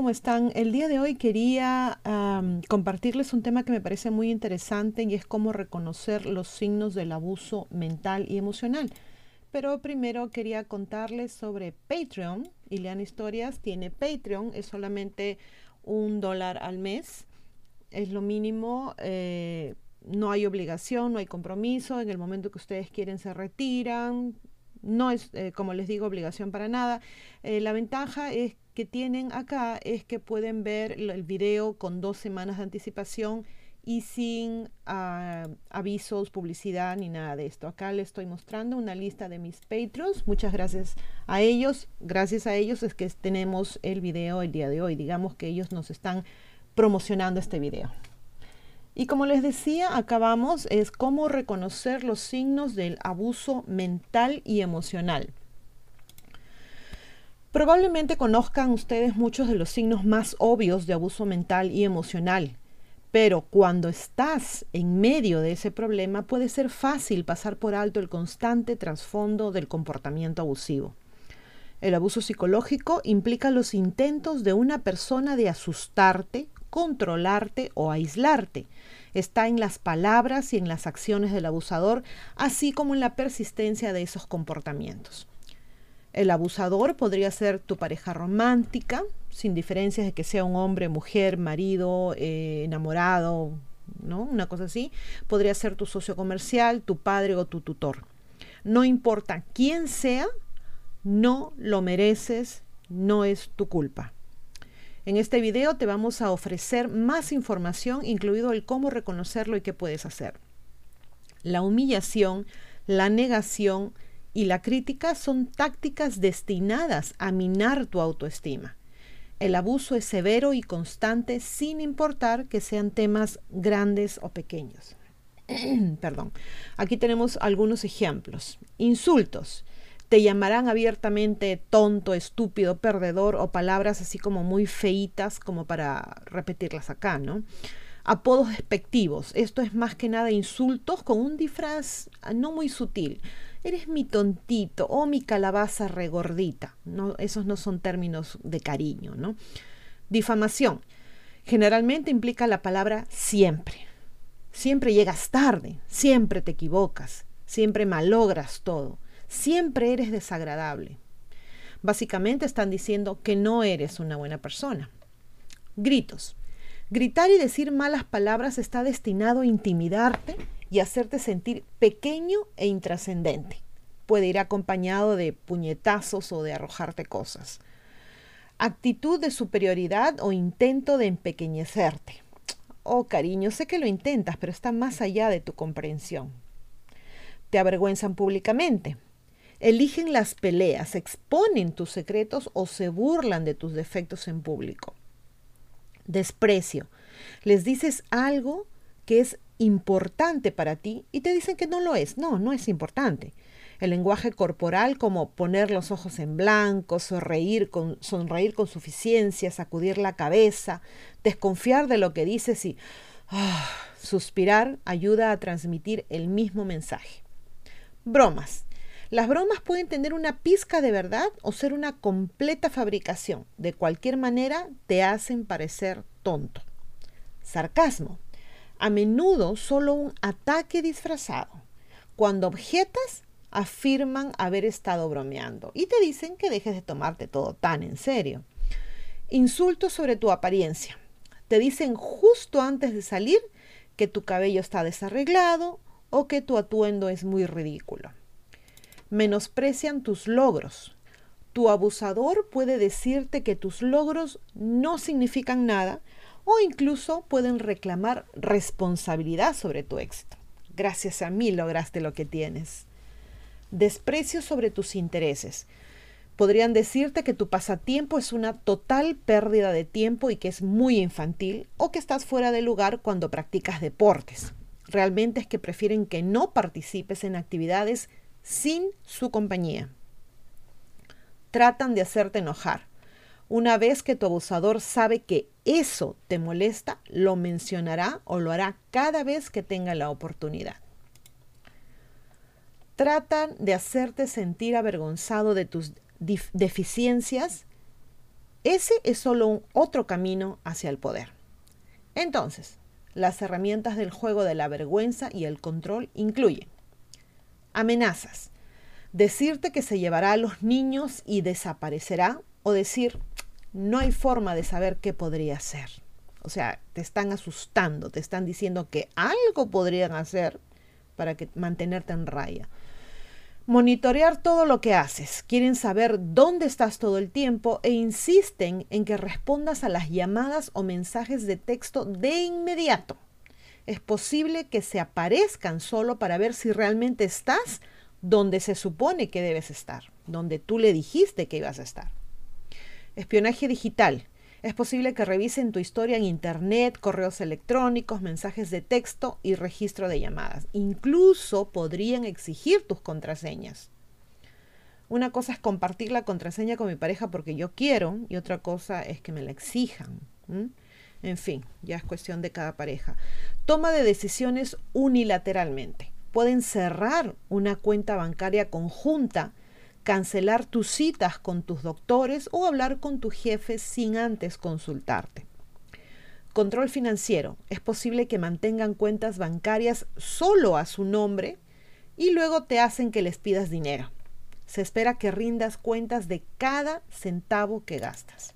¿cómo están? El día de hoy quería compartirles un tema que me parece muy interesante y es cómo reconocer los signos del abuso mental y emocional. Pero primero quería contarles sobre Patreon. Ileana Historias tiene Patreon, es solamente un dólar al mes, es lo mínimo. eh, no hay obligación, no hay compromiso. En el momento que ustedes quieren se retiran. No es, eh, como les digo, obligación para nada. Eh, la ventaja es que tienen acá es que pueden ver el video con dos semanas de anticipación y sin ah, avisos, publicidad ni nada de esto. Acá les estoy mostrando una lista de mis Patreons. Muchas gracias a ellos. Gracias a ellos es que tenemos el video el día de hoy. Digamos que ellos nos están promocionando este video. Y como les decía, acá vamos, es cómo reconocer los signos del abuso mental y emocional. Probablemente conozcan ustedes muchos de los signos más obvios de abuso mental y emocional, pero cuando estás en medio de ese problema puede ser fácil pasar por alto el constante trasfondo del comportamiento abusivo. El abuso psicológico implica los intentos de una persona de asustarte, controlarte o aislarte. Está en las palabras y en las acciones del abusador, así como en la persistencia de esos comportamientos. El abusador podría ser tu pareja romántica, sin diferencias de que sea un hombre, mujer, marido, eh, enamorado, ¿no? Una cosa así. Podría ser tu socio comercial, tu padre o tu tutor. No importa quién sea, no lo mereces, no es tu culpa. En este video te vamos a ofrecer más información, incluido el cómo reconocerlo y qué puedes hacer. La humillación, la negación y la crítica son tácticas destinadas a minar tu autoestima. El abuso es severo y constante sin importar que sean temas grandes o pequeños. Perdón. Aquí tenemos algunos ejemplos. Insultos. Te llamarán abiertamente tonto, estúpido, perdedor o palabras así como muy feitas como para repetirlas acá, ¿no? Apodos despectivos. Esto es más que nada insultos con un disfraz no muy sutil. Eres mi tontito o mi calabaza regordita. No, esos no son términos de cariño, ¿no? Difamación. Generalmente implica la palabra siempre. Siempre llegas tarde, siempre te equivocas, siempre malogras todo, siempre eres desagradable. Básicamente están diciendo que no eres una buena persona. Gritos. Gritar y decir malas palabras está destinado a intimidarte y hacerte sentir pequeño e intrascendente. Puede ir acompañado de puñetazos o de arrojarte cosas. Actitud de superioridad o intento de empequeñecerte. Oh, cariño, sé que lo intentas, pero está más allá de tu comprensión. Te avergüenzan públicamente. Eligen las peleas, exponen tus secretos o se burlan de tus defectos en público. Desprecio. Les dices algo que es importante para ti y te dicen que no lo es. No, no es importante. El lenguaje corporal como poner los ojos en blanco, sonreír con, sonreír con suficiencia, sacudir la cabeza, desconfiar de lo que dices y ah, suspirar ayuda a transmitir el mismo mensaje. Bromas. Las bromas pueden tener una pizca de verdad o ser una completa fabricación. De cualquier manera, te hacen parecer tonto. Sarcasmo. A menudo solo un ataque disfrazado. Cuando objetas, afirman haber estado bromeando y te dicen que dejes de tomarte todo tan en serio. Insultos sobre tu apariencia. Te dicen justo antes de salir que tu cabello está desarreglado o que tu atuendo es muy ridículo menosprecian tus logros. Tu abusador puede decirte que tus logros no significan nada o incluso pueden reclamar responsabilidad sobre tu éxito. Gracias a mí lograste lo que tienes. Desprecio sobre tus intereses. Podrían decirte que tu pasatiempo es una total pérdida de tiempo y que es muy infantil o que estás fuera de lugar cuando practicas deportes. Realmente es que prefieren que no participes en actividades sin su compañía. Tratan de hacerte enojar. Una vez que tu abusador sabe que eso te molesta, lo mencionará o lo hará cada vez que tenga la oportunidad. Tratan de hacerte sentir avergonzado de tus deficiencias ese es solo un otro camino hacia el poder. Entonces, las herramientas del juego de la vergüenza y el control incluyen amenazas, decirte que se llevará a los niños y desaparecerá o decir no hay forma de saber qué podría ser. O sea, te están asustando, te están diciendo que algo podrían hacer para que, mantenerte en raya. Monitorear todo lo que haces. Quieren saber dónde estás todo el tiempo e insisten en que respondas a las llamadas o mensajes de texto de inmediato. Es posible que se aparezcan solo para ver si realmente estás donde se supone que debes estar, donde tú le dijiste que ibas a estar. Espionaje digital. Es posible que revisen tu historia en Internet, correos electrónicos, mensajes de texto y registro de llamadas. Incluso podrían exigir tus contraseñas. Una cosa es compartir la contraseña con mi pareja porque yo quiero y otra cosa es que me la exijan. En fin, ya es cuestión de cada pareja. Toma de decisiones unilateralmente. Pueden cerrar una cuenta bancaria conjunta cancelar tus citas con tus doctores o hablar con tu jefe sin antes consultarte. Control financiero. Es posible que mantengan cuentas bancarias solo a su nombre y luego te hacen que les pidas dinero. Se espera que rindas cuentas de cada centavo que gastas.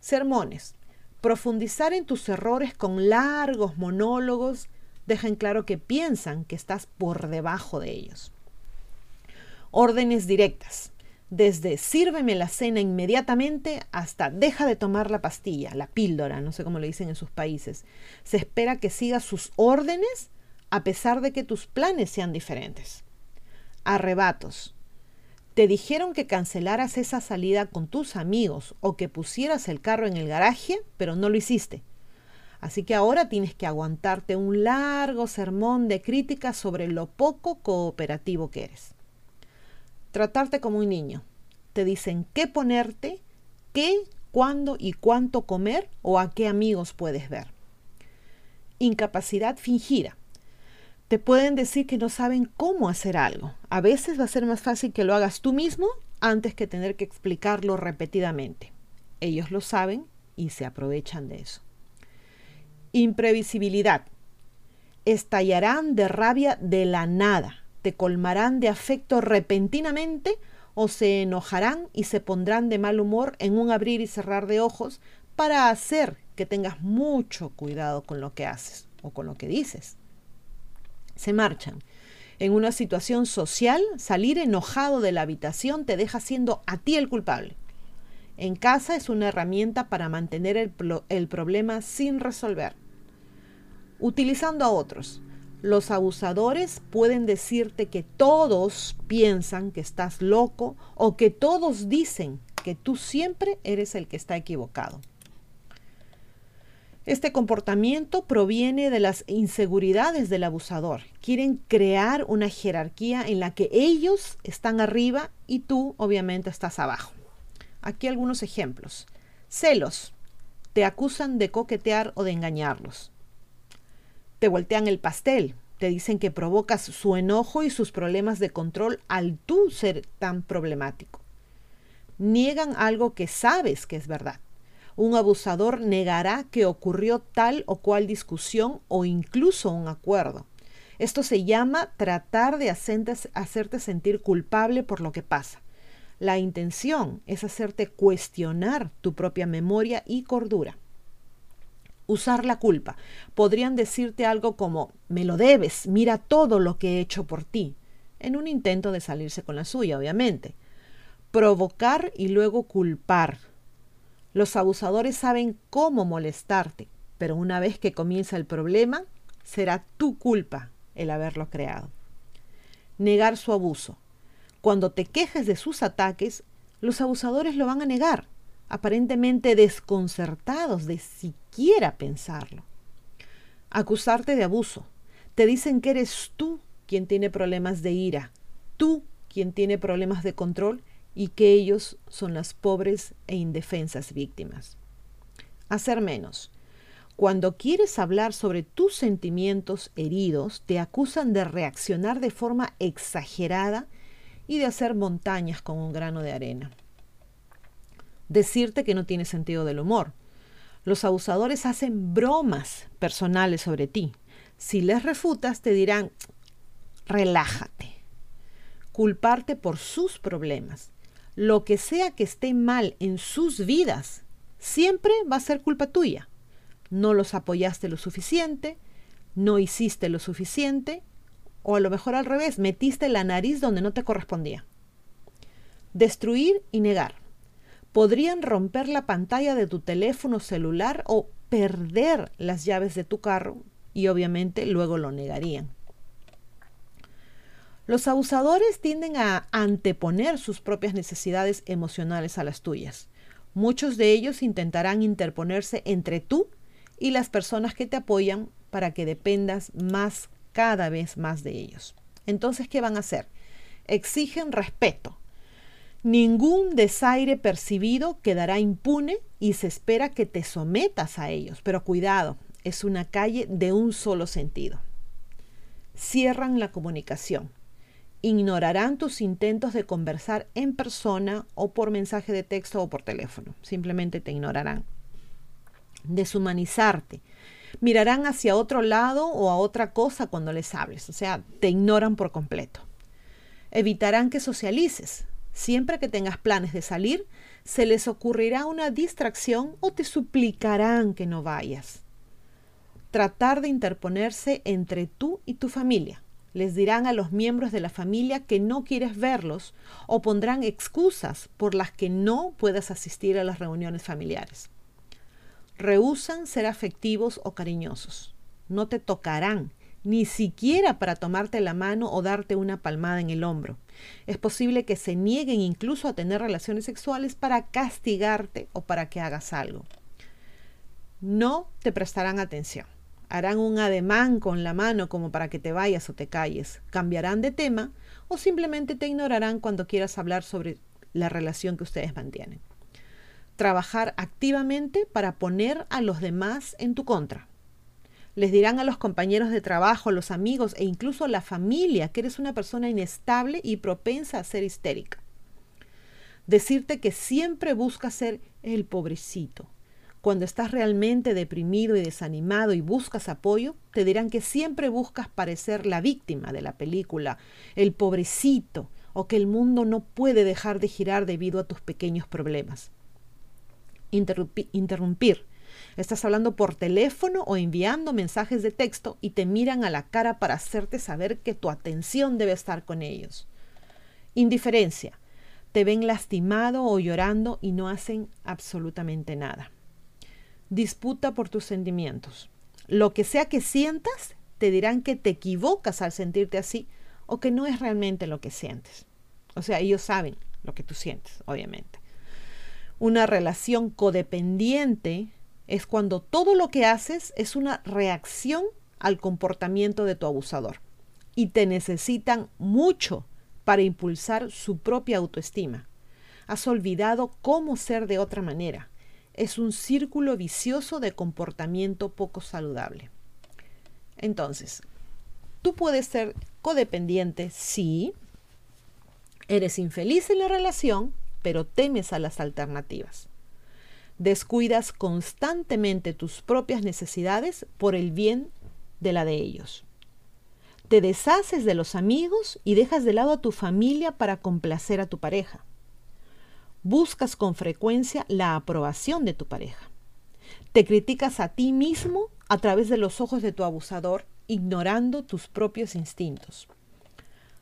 Sermones. Profundizar en tus errores con largos monólogos deja en claro que piensan que estás por debajo de ellos órdenes directas, desde sírveme la cena inmediatamente hasta deja de tomar la pastilla, la píldora, no sé cómo le dicen en sus países. Se espera que sigas sus órdenes a pesar de que tus planes sean diferentes. Arrebatos. Te dijeron que cancelaras esa salida con tus amigos o que pusieras el carro en el garaje, pero no lo hiciste. Así que ahora tienes que aguantarte un largo sermón de críticas sobre lo poco cooperativo que eres tratarte como un niño. Te dicen qué ponerte, qué, cuándo y cuánto comer o a qué amigos puedes ver. Incapacidad fingida. Te pueden decir que no saben cómo hacer algo. A veces va a ser más fácil que lo hagas tú mismo antes que tener que explicarlo repetidamente. Ellos lo saben y se aprovechan de eso. Imprevisibilidad. Estallarán de rabia de la nada te colmarán de afecto repentinamente o se enojarán y se pondrán de mal humor en un abrir y cerrar de ojos para hacer que tengas mucho cuidado con lo que haces o con lo que dices. Se marchan. En una situación social, salir enojado de la habitación te deja siendo a ti el culpable. En casa es una herramienta para mantener el, el problema sin resolver. Utilizando a otros. Los abusadores pueden decirte que todos piensan que estás loco o que todos dicen que tú siempre eres el que está equivocado. Este comportamiento proviene de las inseguridades del abusador. Quieren crear una jerarquía en la que ellos están arriba y tú obviamente estás abajo. Aquí algunos ejemplos. Celos. Te acusan de coquetear o de engañarlos te voltean el pastel, te dicen que provocas su enojo y sus problemas de control al tú ser tan problemático. Niegan algo que sabes que es verdad. Un abusador negará que ocurrió tal o cual discusión o incluso un acuerdo. Esto se llama tratar de hacerte sentir culpable por lo que pasa. La intención es hacerte cuestionar tu propia memoria y cordura usar la culpa. Podrían decirte algo como, me lo debes, mira todo lo que he hecho por ti, en un intento de salirse con la suya, obviamente. Provocar y luego culpar. Los abusadores saben cómo molestarte, pero una vez que comienza el problema, será tu culpa el haberlo creado. Negar su abuso. Cuando te quejes de sus ataques, los abusadores lo van a negar aparentemente desconcertados de siquiera pensarlo. Acusarte de abuso. Te dicen que eres tú quien tiene problemas de ira, tú quien tiene problemas de control y que ellos son las pobres e indefensas víctimas. Hacer menos. Cuando quieres hablar sobre tus sentimientos heridos, te acusan de reaccionar de forma exagerada y de hacer montañas con un grano de arena decirte que no tienes sentido del humor. Los abusadores hacen bromas personales sobre ti. Si les refutas, te dirán, relájate. Culparte por sus problemas. Lo que sea que esté mal en sus vidas, siempre va a ser culpa tuya. No los apoyaste lo suficiente, no hiciste lo suficiente, o a lo mejor al revés, metiste la nariz donde no te correspondía. Destruir y negar. Podrían romper la pantalla de tu teléfono celular o perder las llaves de tu carro y obviamente luego lo negarían. Los abusadores tienden a anteponer sus propias necesidades emocionales a las tuyas. Muchos de ellos intentarán interponerse entre tú y las personas que te apoyan para que dependas más cada vez más de ellos. Entonces, ¿qué van a hacer? Exigen respeto. Ningún desaire percibido quedará impune y se espera que te sometas a ellos. Pero cuidado, es una calle de un solo sentido. Cierran la comunicación. Ignorarán tus intentos de conversar en persona o por mensaje de texto o por teléfono. Simplemente te ignorarán. Deshumanizarte mirarán hacia otro lado o a otra cosa cuando les hables, o sea, te ignoran por completo. Evitarán que socialices. Siempre que tengas planes de salir, se les ocurrirá una distracción o te suplicarán que no vayas. Tratar de interponerse entre tú y tu familia. Les dirán a los miembros de la familia que no quieres verlos o pondrán excusas por las que no puedas asistir a las reuniones familiares rehusan ser afectivos o cariñosos. No te tocarán, ni siquiera para tomarte la mano o darte una palmada en el hombro. Es posible que se nieguen incluso a tener relaciones sexuales para castigarte o para que hagas algo. No te prestarán atención. Harán un ademán con la mano como para que te vayas o te calles. Cambiarán de tema o simplemente te ignorarán cuando quieras hablar sobre la relación que ustedes mantienen trabajar activamente para poner a los demás en tu contra. Les dirán a los compañeros de trabajo, los amigos e incluso a la familia que eres una persona inestable y propensa a ser histérica. Decirte que siempre buscas ser el pobrecito. Cuando estás realmente deprimido y desanimado y buscas apoyo, te dirán que siempre buscas parecer la víctima de la película, el pobrecito, o que el mundo no puede dejar de girar debido a tus pequeños problemas interrumpir. Estás hablando por teléfono o enviando mensajes de texto y te miran a la cara para hacerte saber que tu atención debe estar con ellos. Indiferencia. Te ven lastimado o llorando y no hacen absolutamente nada. Disputa por tus sentimientos. Lo que sea que sientas, te dirán que te equivocas al sentirte así o que no es realmente lo que sientes. O sea, ellos saben lo que tú sientes, obviamente. Una relación codependiente es cuando todo lo que haces es una reacción al comportamiento de tu abusador y te necesitan mucho para impulsar su propia autoestima. Has olvidado cómo ser de otra manera. Es un círculo vicioso de comportamiento poco saludable. Entonces, tú puedes ser codependiente si eres infeliz en la relación pero temes a las alternativas. Descuidas constantemente tus propias necesidades por el bien de la de ellos. Te deshaces de los amigos y dejas de lado a tu familia para complacer a tu pareja. Buscas con frecuencia la aprobación de tu pareja. Te criticas a ti mismo a través de los ojos de tu abusador, ignorando tus propios instintos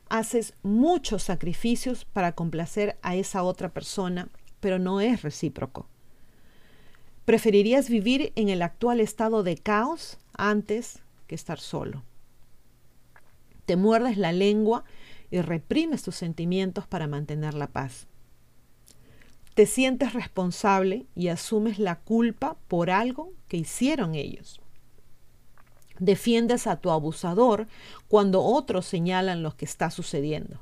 haces muchos sacrificios para complacer a esa otra persona, pero no es recíproco. Preferirías vivir en el actual estado de caos antes que estar solo. Te muerdes la lengua y reprimes tus sentimientos para mantener la paz. Te sientes responsable y asumes la culpa por algo que hicieron ellos. Defiendes a tu abusador cuando otros señalan lo que está sucediendo.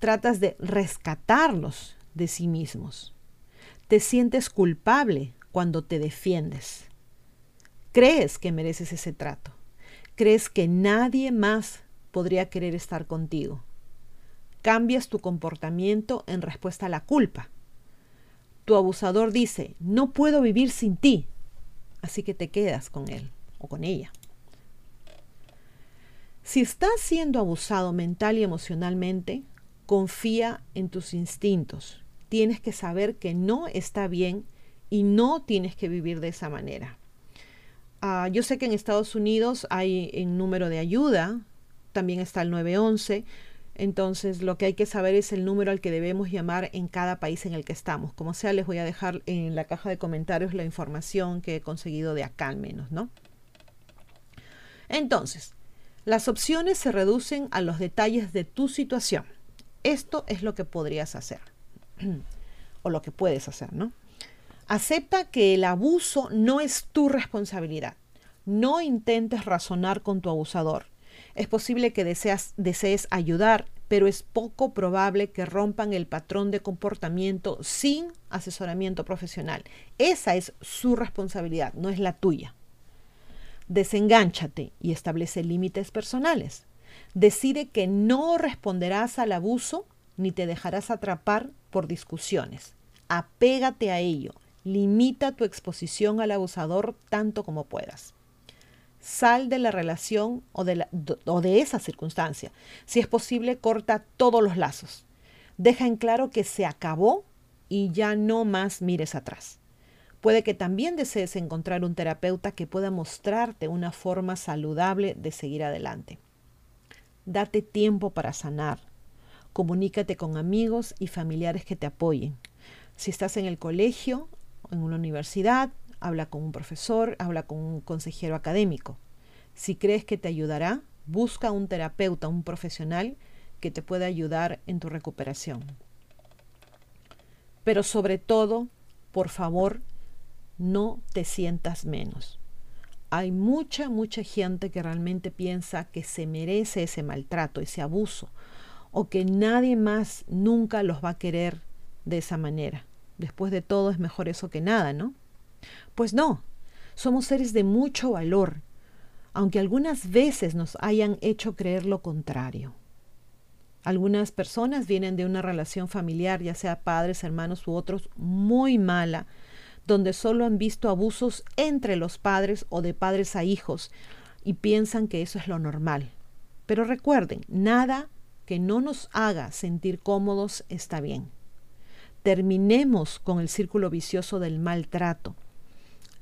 Tratas de rescatarlos de sí mismos. Te sientes culpable cuando te defiendes. Crees que mereces ese trato. Crees que nadie más podría querer estar contigo. Cambias tu comportamiento en respuesta a la culpa. Tu abusador dice, no puedo vivir sin ti, así que te quedas con él o con ella. Si estás siendo abusado mental y emocionalmente, confía en tus instintos. Tienes que saber que no está bien y no tienes que vivir de esa manera. Ah, yo sé que en Estados Unidos hay un número de ayuda, también está el 911, entonces lo que hay que saber es el número al que debemos llamar en cada país en el que estamos. Como sea, les voy a dejar en la caja de comentarios la información que he conseguido de acá al menos, ¿no? Entonces, las opciones se reducen a los detalles de tu situación. Esto es lo que podrías hacer o lo que puedes hacer, ¿no? Acepta que el abuso no es tu responsabilidad. No intentes razonar con tu abusador. Es posible que deseas, desees ayudar, pero es poco probable que rompan el patrón de comportamiento sin asesoramiento profesional. Esa es su responsabilidad, no es la tuya. Desengánchate y establece límites personales. Decide que no responderás al abuso ni te dejarás atrapar por discusiones. Apégate a ello Limita tu exposición al abusador tanto como puedas. Sal de la relación o de, esa circunstancia. Si es posible, corta todos los lazos. Deja en claro que se acabó y ya no más mires atrás. Puede que también desees encontrar un terapeuta que pueda mostrarte una forma saludable de seguir adelante. Date tiempo para sanar. Comunícate con amigos y familiares que te apoyen. Si estás en el colegio, en una universidad, habla con un profesor, habla con un consejero académico. Si crees que te ayudará, busca un terapeuta, un profesional que te pueda ayudar en tu recuperación. Pero sobre todo, por favor, no te sientas menos. Hay mucha, mucha gente que realmente piensa que se merece ese maltrato, ese abuso, o que nadie más nunca los va a querer de esa manera. Después de todo es mejor eso que nada, ¿no? Pues no, somos seres de mucho valor, aunque algunas veces nos hayan hecho creer lo contrario. Algunas personas vienen de una relación familiar, ya sea padres, hermanos u otros, muy mala, donde solo han visto abusos entre los padres o de padres a hijos y piensan que eso es lo normal. Pero recuerden, nada que no nos haga sentir cómodos está bien terminemos con el círculo vicioso del maltrato.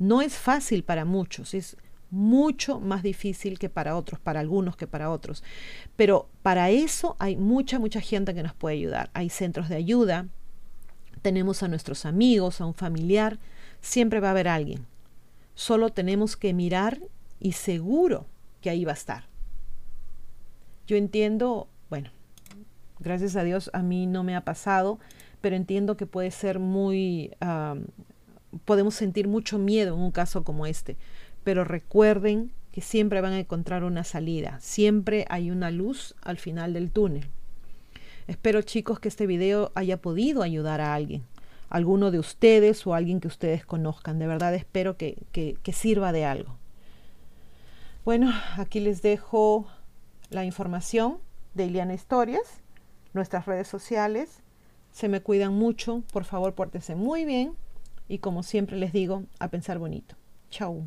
No es fácil para muchos, es mucho más difícil que para otros, para algunos que para otros. Pero para eso hay mucha, mucha gente que nos puede ayudar. Hay centros de ayuda, tenemos a nuestros amigos, a un familiar, siempre va a haber alguien. Solo tenemos que mirar y seguro que ahí va a estar. Yo entiendo, bueno, gracias a Dios a mí no me ha pasado, pero entiendo que puede ser muy, podemos sentir mucho miedo en un caso como este, pero recuerden que siempre van a encontrar una salida, siempre hay una luz al final del túnel. Espero chicos que este video haya podido ayudar a alguien, alguno de ustedes o alguien que ustedes conozcan. De verdad espero que, que, que sirva de algo. Bueno, aquí les dejo la información de Iliana Historias, nuestras redes sociales, se me cuidan mucho, por favor pórtense muy bien y como siempre les digo, a pensar bonito. Chau.